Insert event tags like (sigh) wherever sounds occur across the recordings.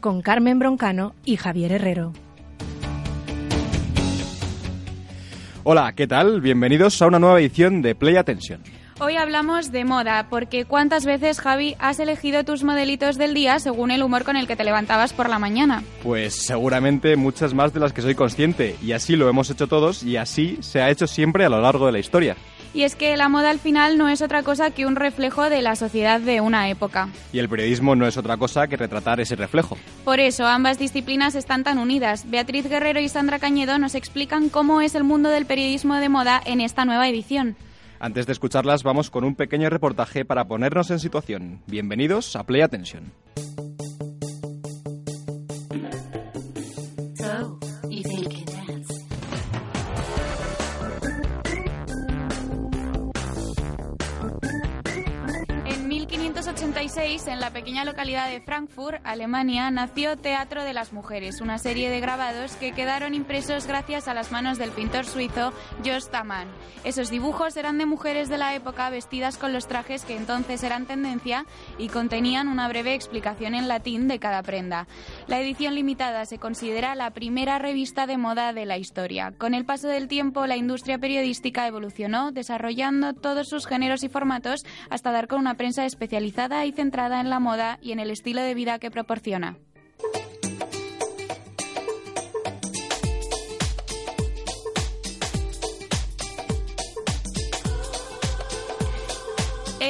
con Carmen Broncano y Javier Herrero. Hola, ¿qué tal? Bienvenidos a una nueva edición de Play Attention. Hoy hablamos de moda, porque ¿cuántas veces, Javi, has elegido tus modelitos del día según el humor con el que te levantabas por la mañana? Pues seguramente muchas más de las que soy consciente, y así lo hemos hecho todos, y así se ha hecho siempre a lo largo de la historia. Y es que la moda al final no es otra cosa que un reflejo de la sociedad de una época. Y el periodismo no es otra cosa que retratar ese reflejo. Por eso ambas disciplinas están tan unidas. Beatriz Guerrero y Sandra Cañedo nos explican cómo es el mundo del periodismo de moda en esta nueva edición. Antes de escucharlas, vamos con un pequeño reportaje para ponernos en situación. Bienvenidos a Play Attention. 1586, en la pequeña localidad de Frankfurt, Alemania, nació Teatro de las Mujeres, una serie de grabados que quedaron impresos gracias a las manos del pintor suizo Jost Taman. Esos dibujos eran de mujeres de la época vestidas con los trajes que entonces eran tendencia y contenían una breve explicación en latín de cada prenda. La edición limitada se considera la primera revista de moda de la historia. Con el paso del tiempo, la industria periodística evolucionó, desarrollando todos sus géneros y formatos hasta dar con una prensa especializada y centrada en la moda y en el estilo de vida que proporciona.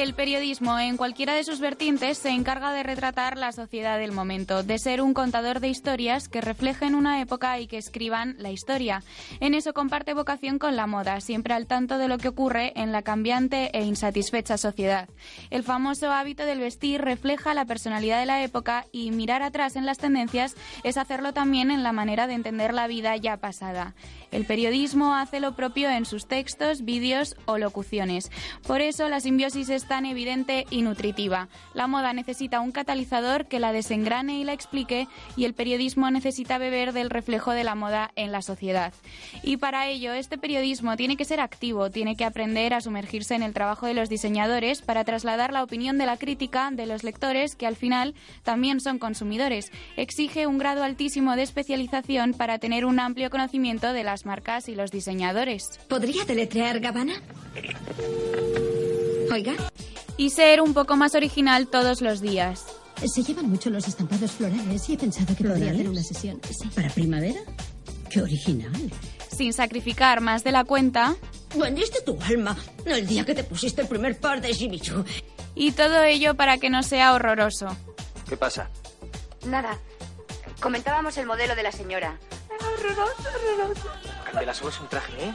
El periodismo, en cualquiera de sus vertientes, se encarga de retratar la sociedad del momento, de ser un contador de historias que reflejen una época y que escriban la historia. En eso comparte vocación con la moda, siempre al tanto de lo que ocurre en la cambiante e insatisfecha sociedad. El famoso hábito del vestir refleja la personalidad de la época y mirar atrás en las tendencias es hacerlo también en la manera de entender la vida ya pasada. El periodismo hace lo propio en sus textos, vídeos o locuciones. Por eso la simbiosis es tan evidente y nutritiva. La moda necesita un catalizador que la desengrane y la explique y el periodismo necesita beber del reflejo de la moda en la sociedad. Y para ello este periodismo tiene que ser activo, tiene que aprender a sumergirse en el trabajo de los diseñadores para trasladar la opinión de la crítica de los lectores que al final también son consumidores. Exige un grado altísimo de especialización para tener un amplio conocimiento de las marcas y los diseñadores. ¿Podría deletrear Gabbana? Oiga, Y ser un poco más original todos los días. se llevan mucho los estampados florales y he pensado que podría ¿Florales? hacer una sesión. Sí. ¿Para primavera? ¡Qué original! Sin sacrificar más de la cuenta. Vendiste tu alma el día que te pusiste el primer par de Jimmy Choo. Y todo ello para que no sea horroroso. ¿Qué pasa? Nada. Comentábamos el modelo de la señora. Candela, solo es un traje, ¿eh?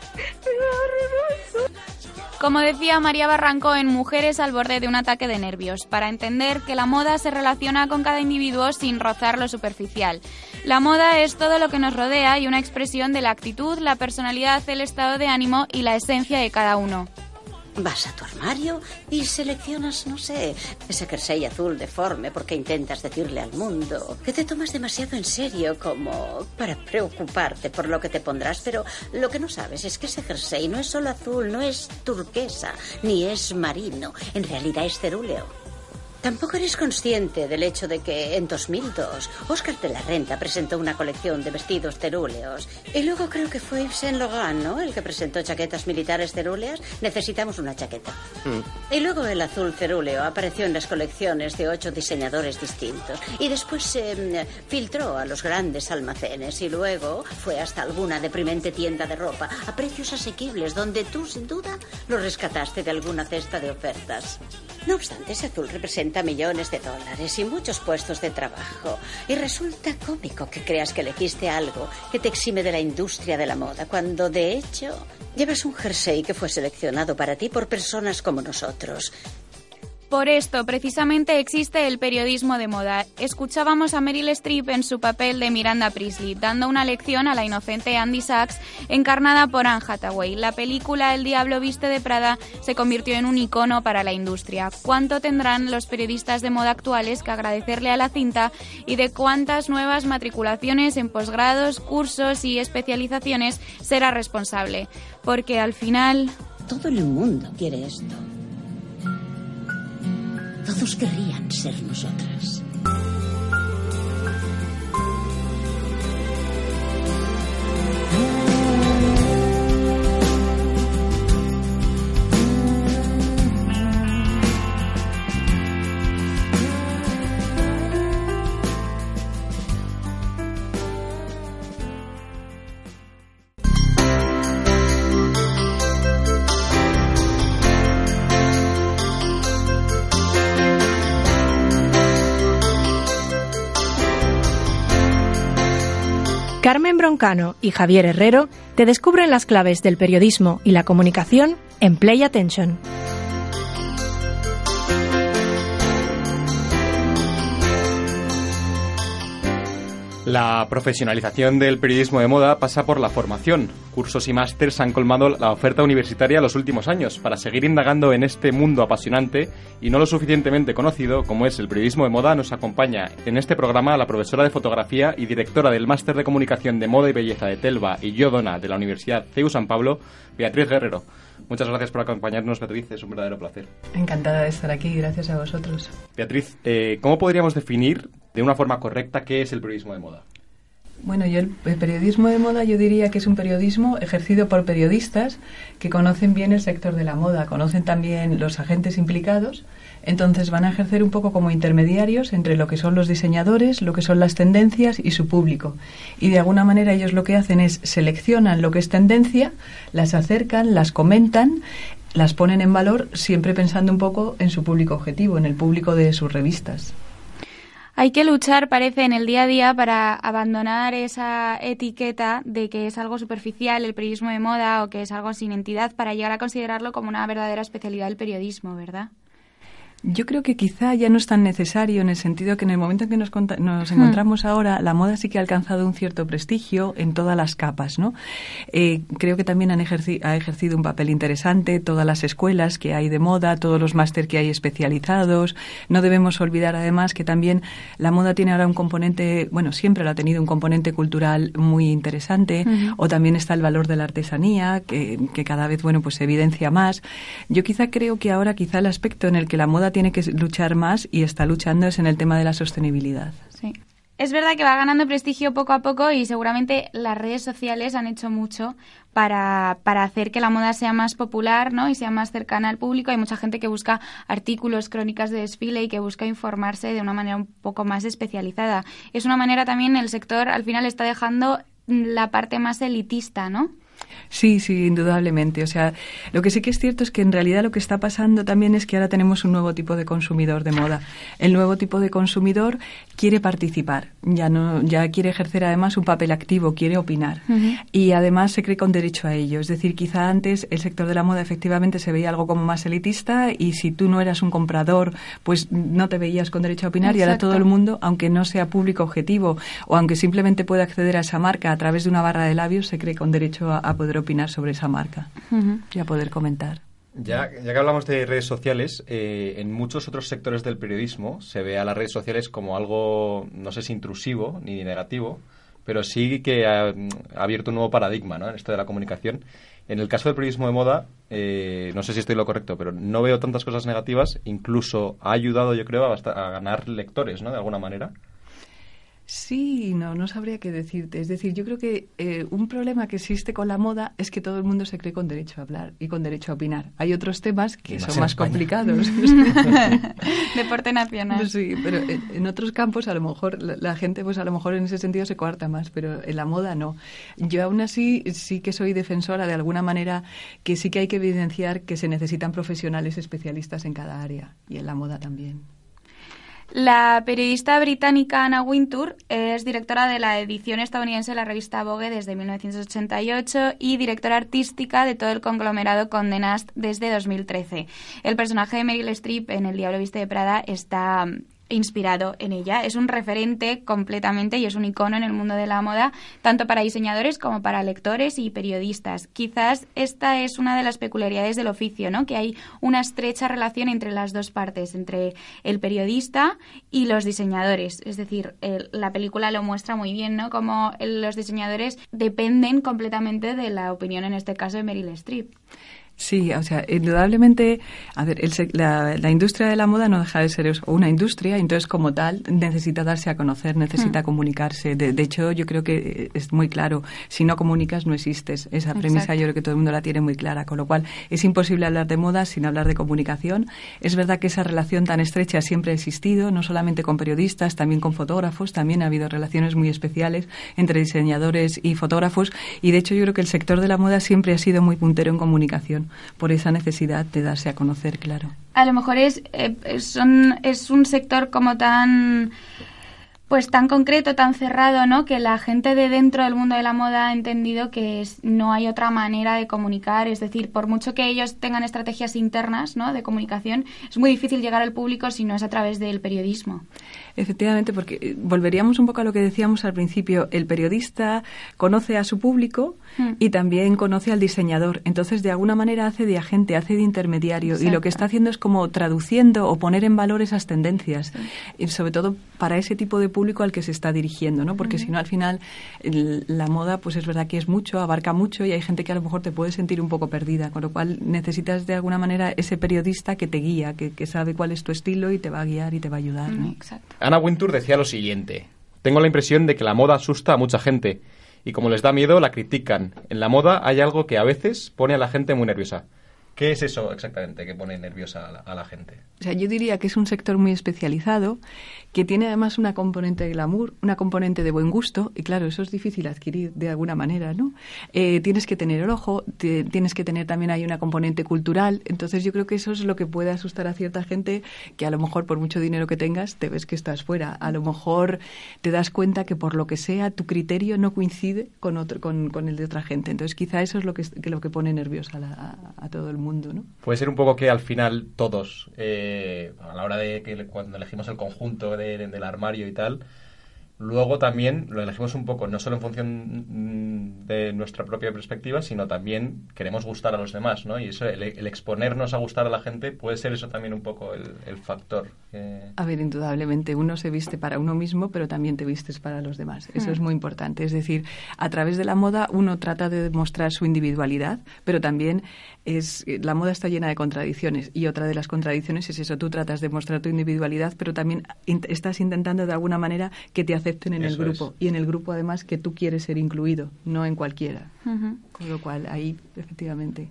Como decía María Barranco en Mujeres al borde de un ataque de nervios, para entender que la moda se relaciona con cada individuo sin rozar lo superficial. La moda es todo lo que nos rodea y una expresión de la actitud, la personalidad, el estado de ánimo y la esencia de cada uno. Vas a tu armario y seleccionas, no sé, ese jersey azul deforme porque intentas decirle al mundo que te tomas demasiado en serio como para preocuparte por lo que te pondrás, pero lo que no sabes es que ese jersey no es solo azul, no es turquesa, ni es marino, en realidad es cerúleo. Tampoco eres consciente del hecho de que en 2002 Oscar de la Renta presentó una colección de vestidos cerúleos. Y luego creo que fue Yves Saint Laurent, ¿no? El que presentó chaquetas militares cerúleas. Necesitamos una chaqueta. Y luego el azul cerúleo apareció en las colecciones de ocho diseñadores distintos. Y después se mm, filtró a los grandes almacenes. Y luego fue hasta alguna deprimente tienda de ropa a precios asequibles donde tú, sin duda, lo rescataste de alguna cesta de ofertas. No obstante, ese azul representa millones de dólares y muchos puestos de trabajo. Y resulta cómico que creas que elegiste algo que te exime de la industria de la moda, cuando de hecho llevas un jersey que fue seleccionado para ti por personas como nosotros. Por esto, precisamente, existe el periodismo de moda. Escuchábamos a Meryl Streep en su papel de Miranda Priestley, dando una lección a la inocente Andy Sachs, encarnada por Anne Hathaway. La película El Diablo Viste de Prada se convirtió en un icono para la industria. ¿Cuánto tendrán los periodistas de moda actuales que agradecerle a la cinta y de cuántas nuevas matriculaciones en posgrados, cursos y especializaciones será responsable? Porque al final... Todo el mundo quiere esto. Todos querrían ser nosotras. Carmen Broncano y Javier Herrero te descubren las claves del periodismo y la comunicación en Play Attention. La profesionalización del periodismo de moda pasa por la formación. Cursos y másters han colmado la oferta universitaria los últimos años para seguir indagando en este mundo apasionante y no lo suficientemente conocido como es el periodismo de moda. Nos acompaña en este programa la profesora de fotografía y directora del máster de comunicación de moda y belleza de Telva y Yodona de la Universidad CEU San Pablo, Beatriz Guerrero. Muchas gracias por acompañarnos, Beatriz. Es un verdadero placer. Encantada de estar aquí. Gracias a vosotros. Beatriz, eh, ¿cómo podríamos definir de una forma correcta qué es el periodismo de moda? Bueno, yo el, periodismo de moda yo diría que es un periodismo ejercido por periodistas que conocen bien el sector de la moda, conocen también los agentes implicados, entonces van a ejercer un poco como intermediarios entre lo que son los diseñadores, lo que son las tendencias y su público. Y de alguna manera ellos lo que hacen es seleccionan lo que es tendencia, las acercan, las comentan las ponen en valor siempre pensando un poco en su público objetivo, en el público de sus revistas. Hay que luchar, parece, en el día a día para abandonar esa etiqueta de que es algo superficial el periodismo de moda o que es algo sin entidad para llegar a considerarlo como una verdadera especialidad del periodismo, ¿verdad? Yo creo que quizá ya no es tan necesario en el sentido que en el momento en que nos, nos encontramos ahora, la moda sí que ha alcanzado un cierto prestigio en todas las capas, ¿no? Eh, creo que también han ejerci ha ejercido un papel interesante todas las escuelas que hay de moda, todos los máster que hay especializados. No debemos olvidar además que también la moda tiene ahora un componente, bueno, siempre lo ha tenido un componente cultural muy interesante, -huh. o también está el valor de la artesanía, que, que cada vez, bueno, pues se evidencia más. Yo quizá creo que ahora quizá el aspecto en el que la moda tiene que luchar más y está luchando es en el tema de la sostenibilidad. Sí. Es verdad que va ganando prestigio poco a poco y seguramente las redes sociales han hecho mucho para, para hacer que la moda sea más popular ¿no? y sea más cercana al público. Hay mucha gente que busca artículos, crónicas de desfile y que busca informarse de una manera un poco más especializada. Es una manera también, el sector al final está dejando la parte más elitista, ¿no? Sí, sí, indudablemente. O sea, lo que sí que es cierto es que en realidad lo que está pasando también es que ahora tenemos un nuevo tipo de consumidor de moda. El nuevo tipo de consumidor quiere participar, ya no, ya quiere ejercer además un papel activo, quiere opinar uh -huh. y además se cree con derecho a ello. Es decir, quizá antes el sector de la moda efectivamente se veía algo como más elitista y si tú no eras un comprador, pues no te veías con derecho a opinar Exacto. y ahora todo el mundo, aunque no sea público objetivo o aunque simplemente pueda acceder a esa marca a través de una barra de labios, se cree con derecho a, a poder opinar sobre esa marca uh -huh. y a poder comentar. Ya, ya que hablamos de redes sociales, eh, en muchos otros sectores del periodismo se ve a las redes sociales como algo, no sé si intrusivo ni negativo, pero sí que ha, ha abierto un nuevo paradigma ¿no? en esto de la comunicación. En el caso del periodismo de moda, eh, no sé si estoy lo correcto, pero no veo tantas cosas negativas. Incluso ha ayudado, yo creo, a, a ganar lectores, ¿no? De alguna manera. Sí, no, no sabría qué decirte. Es decir, yo creo que eh, un problema que existe con la moda es que todo el mundo se cree con derecho a hablar y con derecho a opinar. Hay otros temas que son más complicados. (laughs) (laughs) Deporte nacional. Sí, pero en, otros campos a lo mejor la, gente, pues a lo mejor en ese sentido se coarta más, pero en la moda no. Yo aún así sí que soy defensora de alguna manera que sí que hay que evidenciar que se necesitan profesionales especialistas en cada área y en la moda también. La periodista británica Anna Wintour es directora de la edición estadounidense de la revista Vogue desde 1988 y directora artística de todo el conglomerado Condé Nast desde 2013. El personaje de Meryl Streep en El Diablo Viste de Prada está inspirado en ella. Es un referente completamente y es un icono en el mundo de la moda, tanto para diseñadores como para lectores y periodistas. Quizás esta es una de las peculiaridades del oficio, ¿no? Que hay una estrecha relación entre las dos partes, entre el periodista y los diseñadores. Es decir, la película lo muestra muy bien, ¿no? Como los diseñadores dependen completamente de la opinión, en este caso, de Meryl Streep. Sí, o sea, indudablemente, a ver, la, industria de la moda no deja de ser una industria, entonces como tal necesita darse a conocer, necesita hmm. comunicarse. De, hecho, yo creo que es muy claro, si no comunicas no existes. Esa premisa yo creo que todo el mundo la tiene muy clara, con lo cual es imposible hablar de moda sin hablar de comunicación. Es verdad que esa relación tan estrecha siempre ha existido, no solamente con periodistas, también con fotógrafos, también ha habido relaciones muy especiales entre diseñadores y fotógrafos y de hecho yo creo que el sector de la moda siempre ha sido muy puntero en comunicación por esa necesidad de darse a conocer, claro. A lo mejor es, eh, es un sector como tan pues tan concreto, tan cerrado, ¿no? Que la gente de dentro del mundo de la moda ha entendido que no hay otra manera de comunicar, es decir, por mucho que ellos tengan estrategias internas, ¿no? De comunicación, es muy difícil llegar al público si no es a través del periodismo. Efectivamente, porque eh, volveríamos un poco a lo que decíamos al principio, el periodista conoce a su público hmm. y también conoce al diseñador, entonces de alguna manera hace de agente, hace de intermediario y lo que está haciendo es como traduciendo o poner en valor esas tendencias, y sobre todo para ese tipo de público al que se está dirigiendo, ¿no? Porque si no al final la moda pues es verdad que es mucho, abarca mucho y hay gente que a lo mejor te puede sentir un poco perdida, con lo cual necesitas de alguna manera ese periodista que te guía, que, sabe cuál es tu estilo y te va a guiar y te va a ayudar, ¿no? Exacto. Ana Wintour decía lo siguiente. Tengo la impresión de que la moda asusta a mucha gente y como les da miedo la critican. En la moda hay algo que a veces pone a la gente muy nerviosa. ¿Qué es eso exactamente que pone nerviosa a la, gente? O sea, yo diría que es un sector muy especializado, que tiene además una componente de glamour, una componente de buen gusto, y claro, eso es difícil adquirir de alguna manera, ¿no? Eh, tienes que tener el ojo, tienes que tener también ahí una componente cultural, entonces yo creo que eso es lo que puede asustar a cierta gente, que a lo mejor por mucho dinero que tengas, te ves que estás fuera. A lo mejor te das cuenta que por lo que sea, tu criterio no coincide con, otro, con, con el de otra gente. Entonces quizá eso es lo que, lo que pone nerviosa a, a todo el mundo ¿no? Puede ser un poco que al final todos, eh, a la hora de que cuando elegimos el conjunto del armario y tal, Luego también lo elegimos un poco, no solo en función mm, de nuestra propia perspectiva, sino también queremos gustar a los demás, ¿no? Y eso, el, exponernos a gustar a la gente puede ser eso también un poco el, factor. A ver, indudablemente, uno se viste para uno mismo, pero también te vistes para los demás. Eso es hmm. muy importante. Es decir, a través de la moda uno trata de demostrar su individualidad, pero también es la moda está llena de contradicciones y otra de las contradicciones es eso, tú tratas de mostrar tu individualidad, pero también estás intentando de alguna manera que te acepten en el grupo y en el grupo además que tú quieres ser incluido, no en cualquiera. Con lo cual ahí efectivamente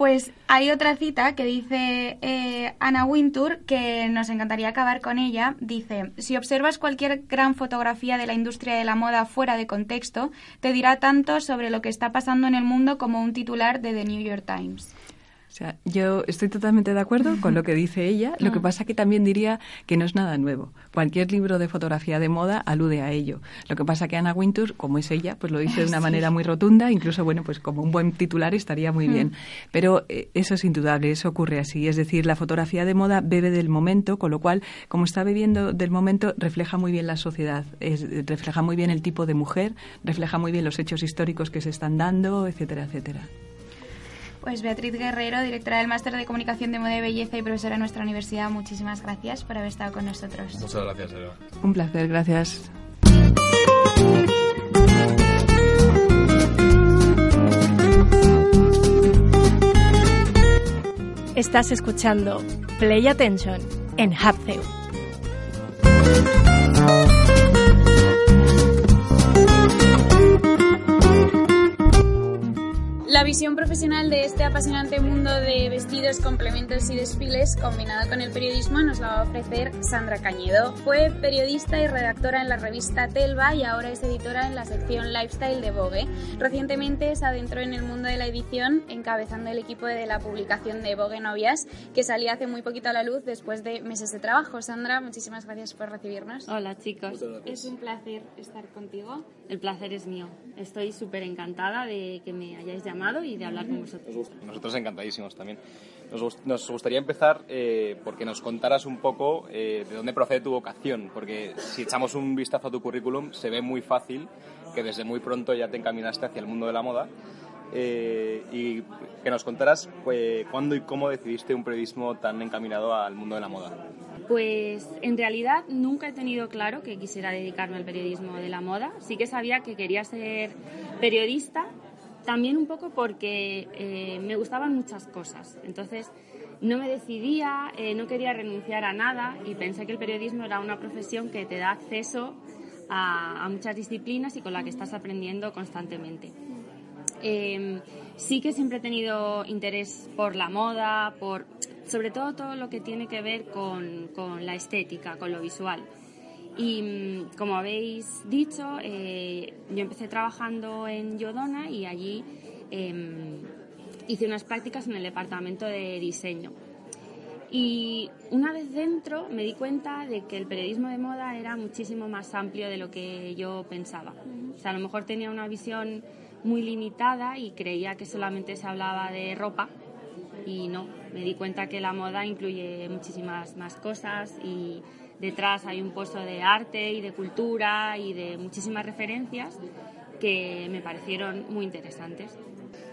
pues hay otra cita que dice eh, Anna Wintour, que nos encantaría acabar con ella. Dice, si observas cualquier gran fotografía de la industria de la moda fuera de contexto, te dirá tanto sobre lo que está pasando en el mundo como un titular de The New York Times. O sea, yo estoy totalmente de acuerdo con lo que dice ella. Lo que pasa que también diría que no es nada nuevo. Cualquier libro de fotografía de moda alude a ello. Lo que pasa que Ana Wintour, como es ella, pues lo dice de una manera muy rotunda. Incluso, bueno, pues como un buen titular estaría muy bien. Pero eh, eso es indudable, eso ocurre así. Es decir, la fotografía de moda bebe del momento, con lo cual, como está bebiendo del momento, refleja muy bien la sociedad, refleja muy bien el tipo de mujer, refleja muy bien los hechos históricos que se están dando, etcétera, etcétera. Pues Beatriz Guerrero, directora del Máster de Comunicación de Moda y Belleza y profesora de nuestra universidad, muchísimas gracias por haber estado con nosotros. Muchas gracias, Eva. Un placer, gracias. Estás escuchando Play Attention en Hapceu. La visión profesional de este apasionante mundo de vestidos, complementos y desfiles, combinado con el periodismo, nos la va a ofrecer Sandra Cañedo. Fue periodista y redactora en la revista Telva y ahora es editora en la sección Lifestyle de Vogue. Recientemente se adentró en el mundo de la edición, encabezando el equipo de la publicación de Vogue Novias, que salía hace muy poquito a la luz después de meses de trabajo. Sandra, muchísimas gracias por recibirnos. Hola chicos. Es un placer estar contigo. El placer es mío. Estoy súper encantada de que me hayáis llamado y de hablar con vosotros. Nosotros encantadísimos también. Nos, gustaría empezar eh, porque nos contaras un poco eh, de dónde procede tu vocación, porque si echamos un vistazo a tu currículum se ve muy fácil que desde muy pronto ya te encaminaste hacia el mundo de la moda. Eh, y que nos contaras pues, cuándo y cómo decidiste un periodismo tan encaminado al mundo de la moda. Pues en realidad nunca he tenido claro que quisiera dedicarme al periodismo de la moda. Sí que sabía que quería ser periodista, también un poco porque eh, me gustaban muchas cosas. Entonces no me decidía, eh, no quería renunciar a nada y pensé que el periodismo era una profesión que te da acceso a, muchas disciplinas y con la que estás aprendiendo constantemente. Em, sí que siempre he tenido interés por la moda, por sobre todo todo lo que tiene que ver con, con la estética, con lo visual. Y mm, como habéis dicho, eh, yo empecé trabajando en Yodona y allí em, hice unas prácticas en el departamento de diseño. Y una vez dentro me di cuenta de que el periodismo de moda era muchísimo más amplio de lo que yo pensaba. O sea, a lo mejor tenía una visión muy limitada y creía que solamente se hablaba de ropa y no, me di cuenta que la moda incluye muchísimas más cosas y detrás hay un pozo de arte y de cultura y de muchísimas referencias que me parecieron muy interesantes.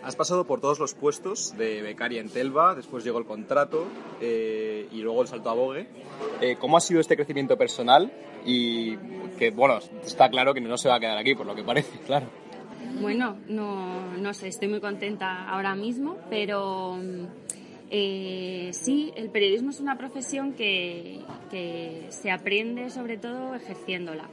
Has pasado por todos los puestos de becaria en Telva, después llegó el contrato eh, y luego el salto a Vogue. Eh, ¿Cómo ha sido este crecimiento personal? Y que, bueno, está claro que no se va a quedar aquí, por lo que parece, (laughs) claro. Bueno, no, no sé, estoy muy contenta ahora mismo, pero eh, sí, el periodismo es una profesión que, que se aprende sobre todo ejerciéndola.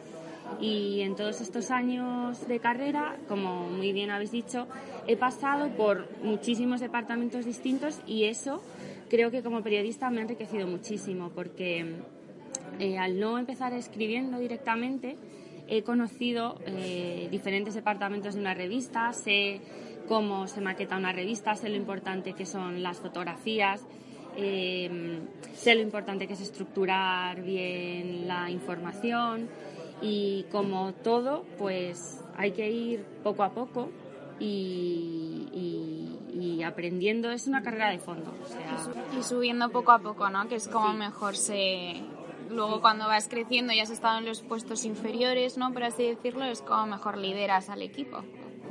Y en todos estos años de carrera, como muy bien habéis dicho, he pasado por muchísimos departamentos distintos y eso creo que como periodista me ha enriquecido muchísimo porque eh, al no empezar escribiendo directamente he conocido eh, diferentes departamentos de una revista, sé cómo se maqueta una revista, sé lo importante que son las fotografías, eh, sé lo importante que es estructurar bien la información y como todo, pues hay que ir poco a poco y, aprendiendo. Es una carrera de fondo. Y subiendo poco a poco, ¿no? Que es como mejor se... Luego cuando vas creciendo y has estado en los puestos inferiores, ¿no? Por así decirlo, es como mejor lideras al equipo.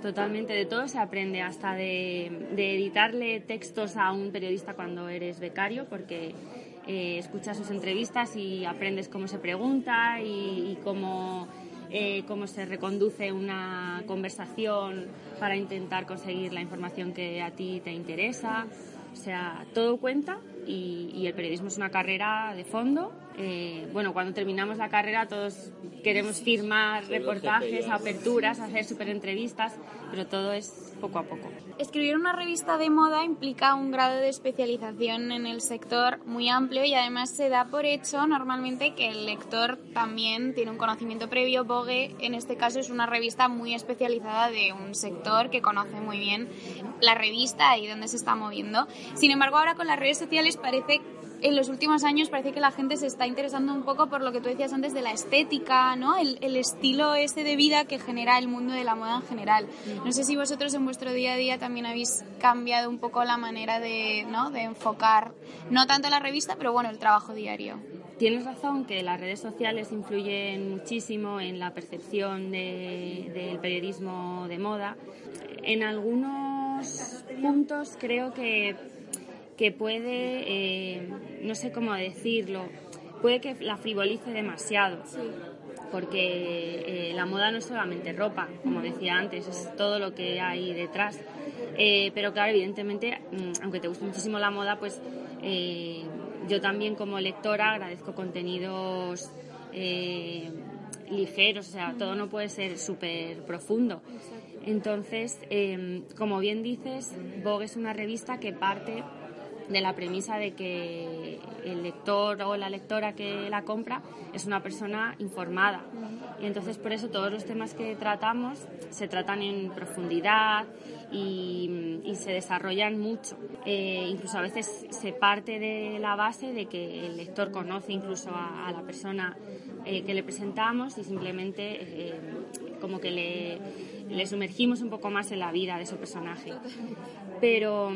Totalmente, de todo se aprende, hasta de, editarle textos a un periodista cuando eres becario, porque eh, escuchas sus entrevistas y aprendes cómo se pregunta y, cómo, eh, cómo se reconduce una conversación para intentar conseguir la información que a ti te interesa. O sea, todo cuenta y, el periodismo es una carrera de fondo. Eh, bueno, cuando terminamos la carrera todos queremos firmar reportajes, aperturas, hacer super entrevistas, pero todo es poco a poco. Escribir una revista de moda implica un grado de especialización en el sector muy amplio y además se da por hecho normalmente que el lector también tiene un conocimiento previo. Vogue, en este caso, es una revista muy especializada de un sector que conoce muy bien la revista y dónde se está moviendo. Sin embargo, ahora con las redes sociales parece en los últimos años parece que la gente se está interesando un poco por lo que tú decías antes de la estética, ¿no? El, estilo ese de vida que genera el mundo de la moda en general. No sé si vosotros en vuestro día a día también habéis cambiado un poco la manera de, ¿no? de enfocar, no tanto la revista, pero bueno, el trabajo diario. Tienes razón que las redes sociales influyen muchísimo en la percepción del periodismo de moda. En algunos puntos creo que que puede, eh, no sé cómo decirlo, puede que la frivolice demasiado. Porque eh, la moda no es solamente ropa, como decía antes, es todo lo que hay detrás. Eh, pero claro, evidentemente, mm, aunque te guste muchísimo la moda, pues yo también como lectora agradezco contenidos ligeros, o sea, todo no puede ser súper profundo. Entonces, como bien dices, Vogue es una revista que parte de la premisa de que el lector o la lectora que la compra es una persona informada. Y entonces por eso todos los temas que tratamos se tratan en profundidad y, se desarrollan mucho. Eh, incluso a veces se parte de la base de que el lector conoce incluso a, la persona eh, que le presentamos y simplemente eh, como que le, le sumergimos un poco más en la vida de ese personaje. Pero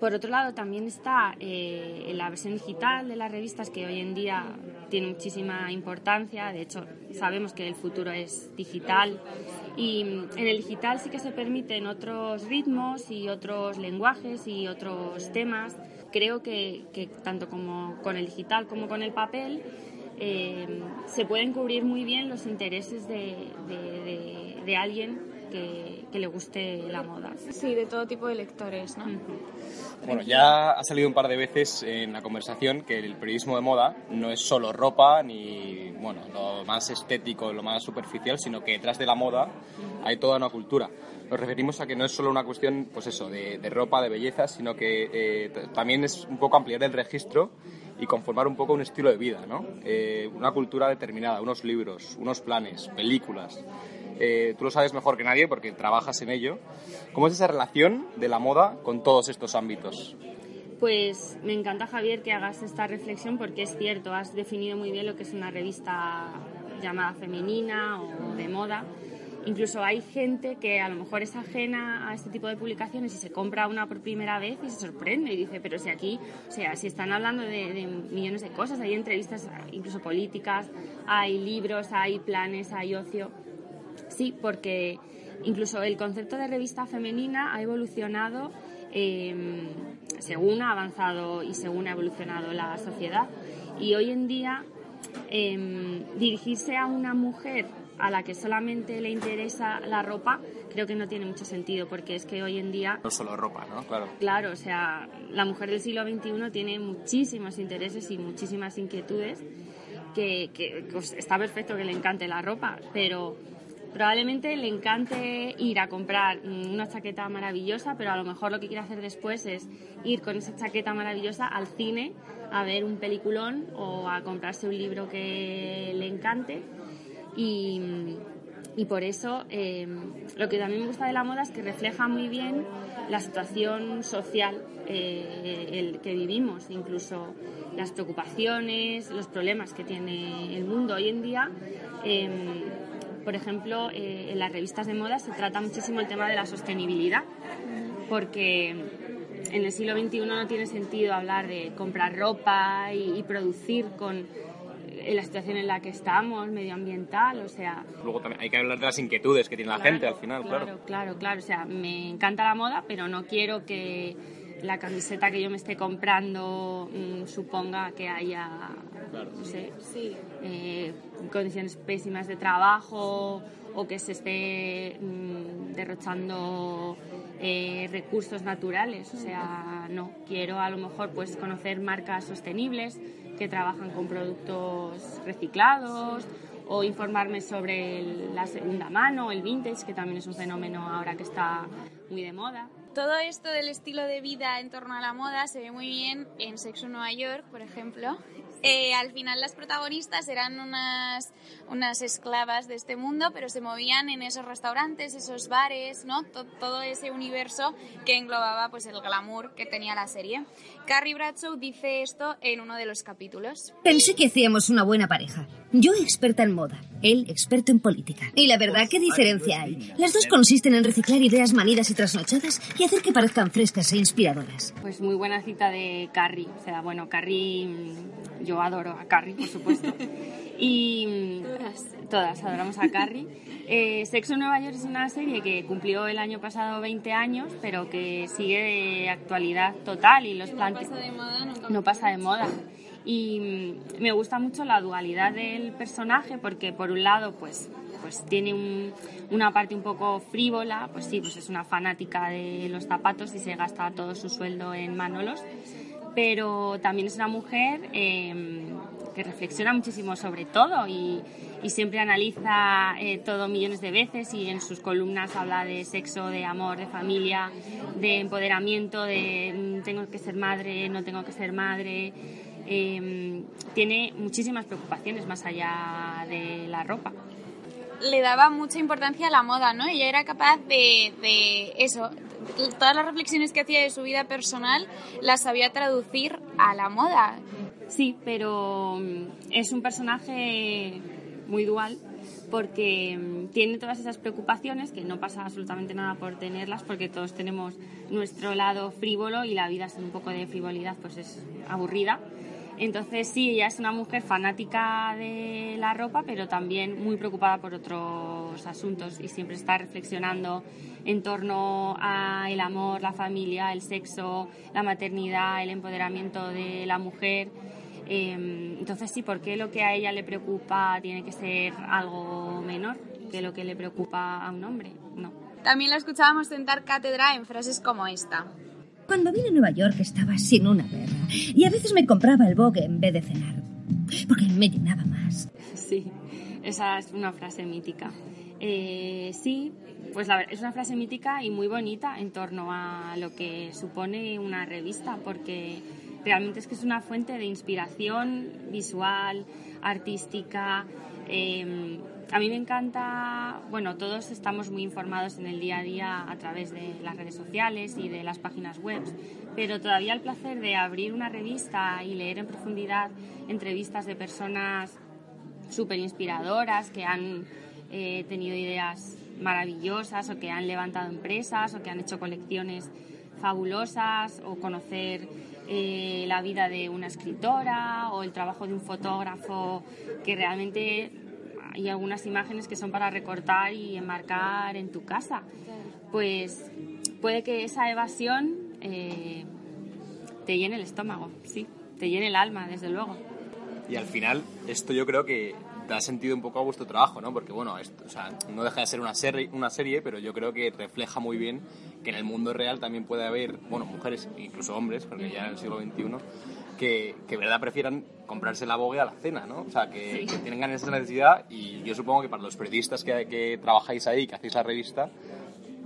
por otro lado, también está eh, la versión digital de las revistas, que hoy en día tiene muchísima importancia. De hecho, sabemos que el futuro es digital. Y mm, en el digital sí que se permiten otros ritmos y otros lenguajes y otros temas. Creo que, tanto como con el digital como con el papel eh, se pueden cubrir muy bien los intereses de, de alguien que, le guste la moda. Sí, de todo tipo de lectores, ¿no? Bueno, ya ha salido un par de veces en la conversación que el periodismo de moda no es solo ropa ni, bueno, lo más estético, lo más superficial, sino que detrás de la moda hay toda una cultura. Nos referimos a que no es solo una cuestión, pues eso, de, ropa, de belleza, sino que eh, también es un poco ampliar el registro y conformar un poco un estilo de vida, ¿no? Eh, una cultura determinada, unos libros, unos planes, películas. Eh, tú lo sabes mejor que nadie porque trabajas en ello. ¿Cómo es esa relación de la moda con todos estos ámbitos? Pues me encanta, Javier, que hagas esta reflexión porque es cierto, has definido muy bien lo que es una revista llamada femenina o de moda. Incluso hay gente que a lo mejor es ajena a este tipo de publicaciones y se compra una por primera vez y se sorprende y dice, pero si aquí, o sea, si están hablando de, de millones de cosas, hay entrevistas incluso políticas, hay libros, hay planes, hay ocio Sí, porque incluso el concepto de revista femenina ha evolucionado em, según ha avanzado y según ha evolucionado la sociedad. Y hoy en día em, dirigirse a una mujer a la que solamente le interesa la ropa, creo que no tiene mucho sentido, porque es que hoy en día... No solo ropa, ¿no? Claro. Claro, o sea, la mujer del siglo XXI tiene muchísimos intereses y muchísimas inquietudes, que, que pues, está perfecto que le encante la ropa, pero probablemente le encante ir a comprar una chaqueta maravillosa, pero a lo mejor lo que quiere hacer después es ir con esa chaqueta maravillosa al cine a ver un peliculón o a comprarse un libro que le encante. Y, por eso em, lo que también me gusta de la moda es que refleja muy bien la situación social eh, que vivimos, incluso las preocupaciones, los problemas que tiene el mundo hoy en día. Em, por ejemplo, eh, en las revistas de moda se trata muchísimo el tema de la sostenibilidad, porque en el siglo XXI no tiene sentido hablar de comprar ropa y, producir con la situación en la que estamos, medioambiental, o sea... Luego también hay que hablar de las inquietudes que tiene la gente al final, claro. Claro, claro, claro, o sea, me encanta la moda, pero no quiero que la camiseta que yo me esté comprando mm, suponga que haya, no sé, eh, condiciones pésimas de trabajo o que se esté mm, derrochando eh, recursos naturales. O sea, no, quiero a lo mejor pues conocer marcas sostenibles que trabajan con productos reciclados o informarme sobre la segunda mano, el vintage, que también es un fenómeno ahora que está muy de moda todo esto del estilo de vida en torno a la moda se ve muy bien en Sexo Nueva York, por ejemplo. Eh, al final las protagonistas eran unas, unas esclavas de este mundo, pero se movían en esos restaurantes, esos bares, ¿no? todo ese universo que englobaba pues, el glamour que tenía la serie. Carrie Bradshaw dice esto en uno de los capítulos. Pensé que hacíamos una buena pareja. Yo experta en moda, él experto en política. Y la verdad, ¿qué diferencia hay? Las dos consisten en reciclar ideas manidas y trasnochadas y hacer que parezcan frescas e inspiradoras. Pues muy buena cita de Carrie. O sea, bueno, Carrie, mm, yo adoro a Carrie, por supuesto. Y mm, todas, adoramos a Carrie. Eh, Sexo en Nueva York es una serie que cumplió el año pasado 20 años, pero que sigue de actualidad total y los planes... No pasa de moda y mm, me gusta mucho la dualidad del personaje porque por un lado pues pues tiene una parte un poco frívola, pues sí, pues es una fanática de los zapatos y se gasta todo su sueldo en Manolos, pero también es una mujer em, que reflexiona muchísimo sobre todo y, siempre analiza eh, todo millones de veces y en sus columnas habla de sexo, de amor, de familia, de empoderamiento, de mm, tengo que ser madre, no tengo que ser madre. Em, tiene muchísimas preocupaciones más allá de la ropa le daba mucha importancia a la moda, ¿no? Ella era capaz de, eso, todas las reflexiones que hacía de su vida personal las sabía traducir a la moda. Sí, pero mm, es un personaje muy dual porque mm, tiene todas esas preocupaciones que no pasa absolutamente nada por tenerlas porque todos tenemos nuestro lado frívolo y la vida sin un poco de frivolidad pues es aburrida. Entonces sí, ella es una mujer fanática de la ropa, pero también muy preocupada por otros asuntos y siempre está reflexionando en torno a el amor, la familia, el sexo, la maternidad, el empoderamiento de la mujer. Em, entonces sí, ¿por qué lo que a ella le preocupa tiene que ser algo menor que lo que le preocupa a un hombre? No. También la escuchábamos sentar cátedra en frases como esta. Cuando vine a Nueva York estaba sin una perra y a veces me compraba el Vogue en vez de cenar, porque me llenaba más. Sí, esa es una frase mítica. Eh, sí, pues la, es una frase mítica y muy bonita en torno a lo que supone una revista, porque realmente es que es una fuente de inspiración visual, artística. Em, a mí me encanta, bueno, todos estamos muy informados en el día a día a través de las redes sociales y de las páginas web, pero todavía el placer de abrir una revista y leer en profundidad entrevistas de personas súper inspiradoras que han eh, tenido ideas maravillosas o que han levantado empresas o que han hecho colecciones fabulosas o conocer eh, la vida de una escritora o el trabajo de un fotógrafo que realmente hay algunas imágenes que son para recortar y enmarcar en tu casa. Pues puede que esa evasión eh, te llene el estómago, sí, te llene el alma, desde luego. Y al final, esto yo creo que da sentido un poco a vuestro trabajo, ¿no? Porque, bueno, esto, o sea, no deja de ser una serie, una serie, pero yo creo que refleja muy bien que en el mundo real también puede haber, bueno, mujeres, incluso hombres, porque ya en el siglo XXI, que, que verdad prefieran comprarse la bogue a la cena, ¿no? O sea, que, que tengan esa necesidad y yo supongo que para los periodistas que, que trabajáis ahí, que hacéis la revista,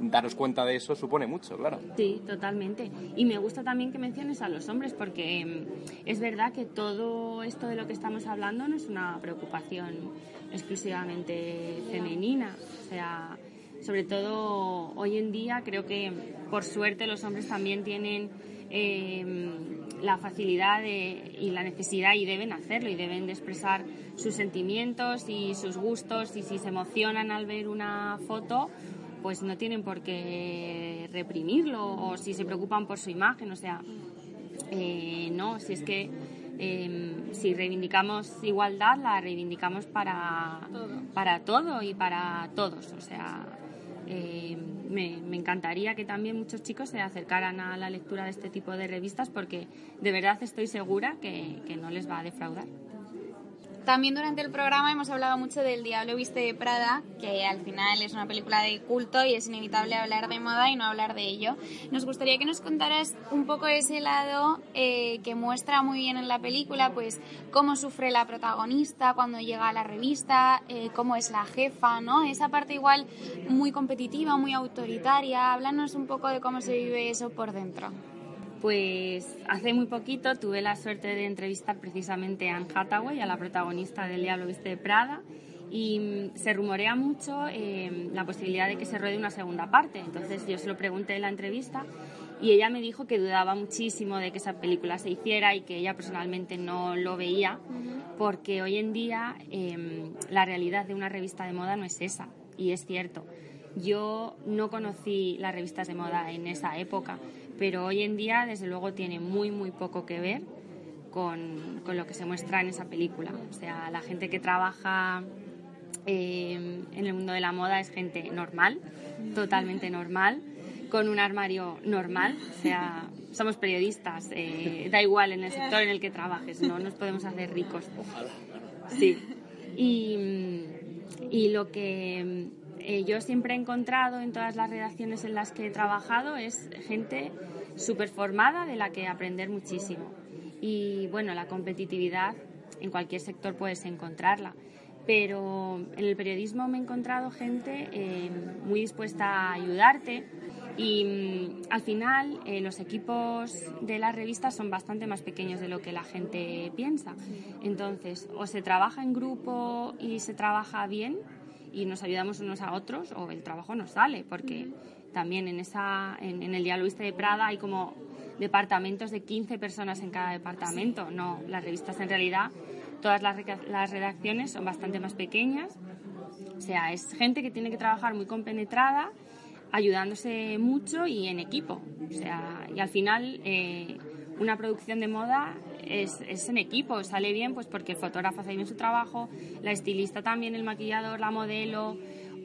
daros cuenta de eso supone mucho, claro. Sí, totalmente. Y me gusta también que menciones a los hombres porque mm, es verdad que todo esto de lo que estamos hablando no es una preocupación exclusivamente femenina. O sea, sobre todo hoy en día creo que por suerte los hombres también tienen eh, la facilidad y la necesidad y deben hacerlo y deben de expresar sus sentimientos y sus gustos y si se emocionan al ver una foto pues no tienen por qué reprimirlo o si se preocupan por su imagen, o sea, eh, no, si es que em, si reivindicamos igualdad, la reivindicamos para todo, para todo y para todos, o sea, em, me, encantaría que también muchos chicos se acercaran a la lectura de este tipo de revistas porque de verdad estoy segura que no les va a defraudar. También durante el programa hemos hablado mucho del Diablo Viste de Prada, que al final es una película de culto y es inevitable hablar de moda y no hablar de ello. Nos gustaría que nos contaras un poco ese lado eh, que muestra muy bien en la película, pues cómo sufre la protagonista cuando llega a la revista, eh, cómo es la jefa, ¿no? Esa parte igual muy competitiva, muy autoritaria. Háblanos un poco de cómo se vive eso por dentro. Pues hace muy poquito tuve la suerte de entrevistar precisamente a Anne Hathaway, a la protagonista del Diablo Viste de Prada, y mm, se rumorea mucho eh, la posibilidad de que se ruede una segunda parte. Entonces yo se lo pregunté en la entrevista y ella me dijo que dudaba muchísimo de que esa película se hiciera y que ella personalmente no lo veía, porque hoy en día em, la realidad de una revista de moda no es esa, y es cierto. Yo no conocí las revistas de moda en esa época, pero hoy en día desde luego tiene muy muy poco que ver con, con lo que se muestra en esa película. O sea, la gente que trabaja eh, en el mundo de la moda es gente normal, totalmente normal, con un armario normal, o sea, somos periodistas, eh, da igual en el sector en el que trabajes, no nos podemos hacer ricos. Sí. Y, y lo que eh, yo siempre he encontrado en todas las redacciones en las que he trabajado es gente súper formada de la que aprender muchísimo. Y bueno, la competitividad en cualquier sector puedes encontrarla. Pero en el periodismo me he encontrado gente eh, muy dispuesta a ayudarte y mm, al final eh, los equipos de las revistas son bastante más pequeños de lo que la gente piensa. Entonces, o se trabaja en grupo y se trabaja bien y nos ayudamos unos a otros, o el trabajo no sale, porque también en, esa, en, el Diálogo de Prada hay como departamentos de 15 personas en cada departamento. No, las revistas en realidad, todas las, las redacciones son bastante más pequeñas. O sea, es gente que tiene que trabajar muy compenetrada ayudándose mucho y en equipo. O sea, y al final eh, una producción de moda es, es, en equipo, sale bien pues porque el fotógrafo hace bien su trabajo, la estilista también, el maquillador, la modelo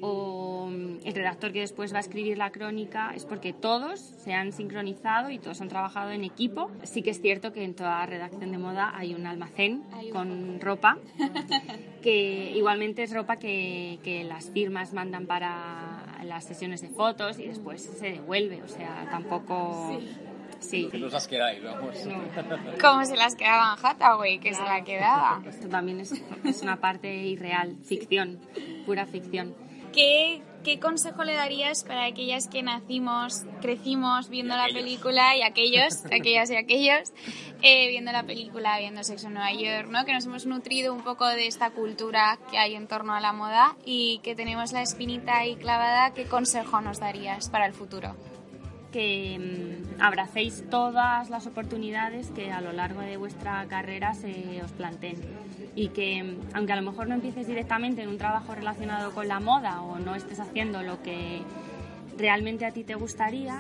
o mm, el redactor que después va a escribir la crónica, es porque todos se han sincronizado y todos han trabajado en equipo. Sí que es cierto que en toda redacción de moda hay un almacén con ropa, que igualmente es ropa que, que las firmas mandan para las sesiones de fotos y después se devuelve, o sea, tampoco... Sí. Que no las queráis, vamos. Como se las quedaba en Hathaway, que se la quedaba. (laughs) Esto también es, es una parte irreal, ficción, pura ficción. ¿Qué, ¿Qué consejo le darías para aquellas que nacimos, crecimos viendo la película y aquellos, aquellas y aquellos, eh, viendo la película, viendo Sexo en Nueva York, ¿no? que nos hemos nutrido un poco de esta cultura que hay en torno a la moda y que tenemos la espinita ahí clavada? ¿Qué consejo nos darías para el futuro? Que mm, abracéis todas las oportunidades que a lo largo de vuestra carrera se os planteen y que mm, aunque a lo mejor no empieces directamente en un trabajo relacionado con la moda o no estés haciendo lo que realmente a ti te gustaría,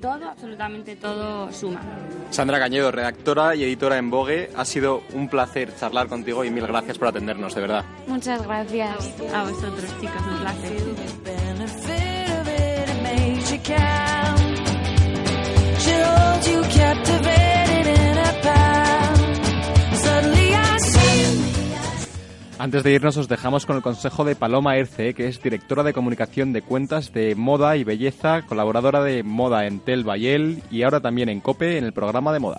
todo, absolutamente todo suma. Sandra Cañedo, redactora y editora en Vogue, ha sido un placer charlar contigo y mil gracias por atendernos, de verdad. Muchas gracias. A vosotros, chicos, un placer. Antes de irnos os dejamos con el consejo de Paloma Erce, que es directora de comunicación de cuentas de moda y belleza, colaboradora de moda en Tel Bayel y ahora también en COPE en el programa de moda.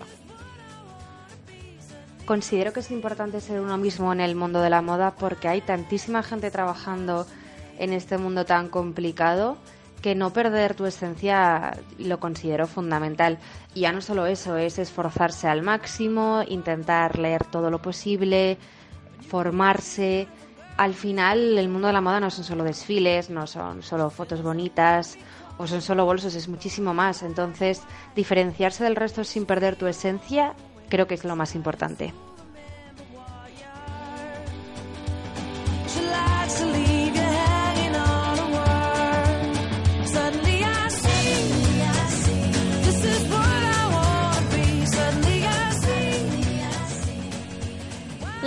Considero que es importante ser uno mismo en el mundo de la moda porque hay tantísima gente trabajando en este mundo tan complicado que no perder tu esencia lo considero fundamental. Y ya no solo eso, es esforzarse al máximo, intentar leer todo lo posible, formarse. Al final, el mundo de la moda no son solo desfiles, no son solo fotos bonitas o son solo bolsos, es muchísimo más. Entonces, diferenciarse del resto sin perder tu esencia creo que es lo más importante.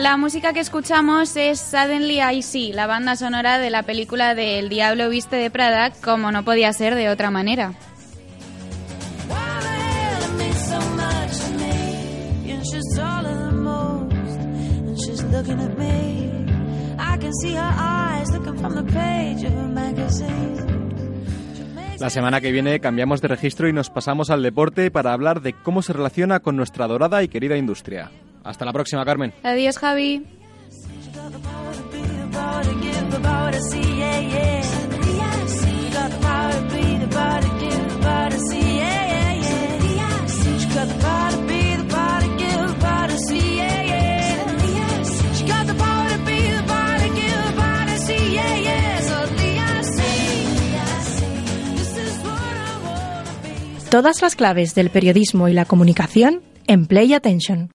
La música que escuchamos es Suddenly I See, la banda sonora de la película de El Diablo Viste de Prada, como no podía ser de otra manera. La semana que viene cambiamos de registro y nos pasamos al deporte para hablar de cómo se relaciona con nuestra dorada y querida industria. Hasta la próxima, Carmen. Adiós, Javi. Todas las claves del periodismo y la comunicación en Play Attention.